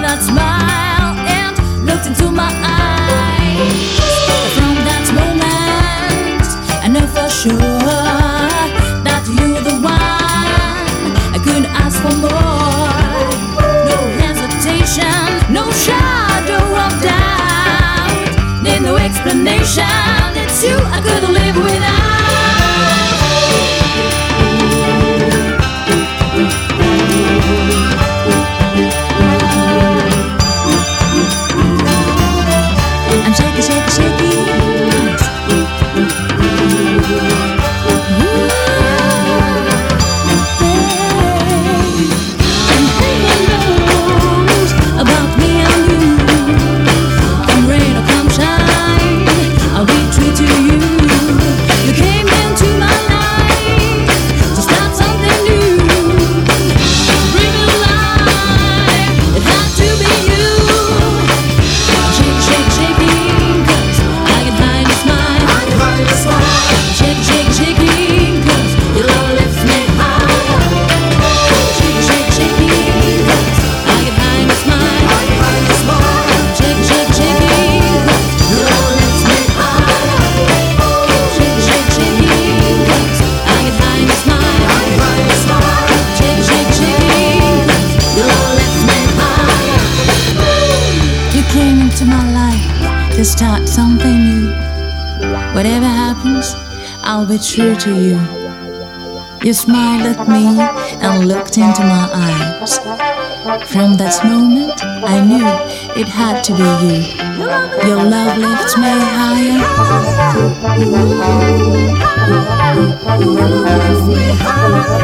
That smile and looked into my eyes. From that moment, I know for sure that you're the one. I couldn't ask for more. Into my life to start something new. Whatever happens, I'll be true to you. You smiled at me and looked into my eyes. From that moment, I knew it had to be you. Your love lifts me higher. Love me higher.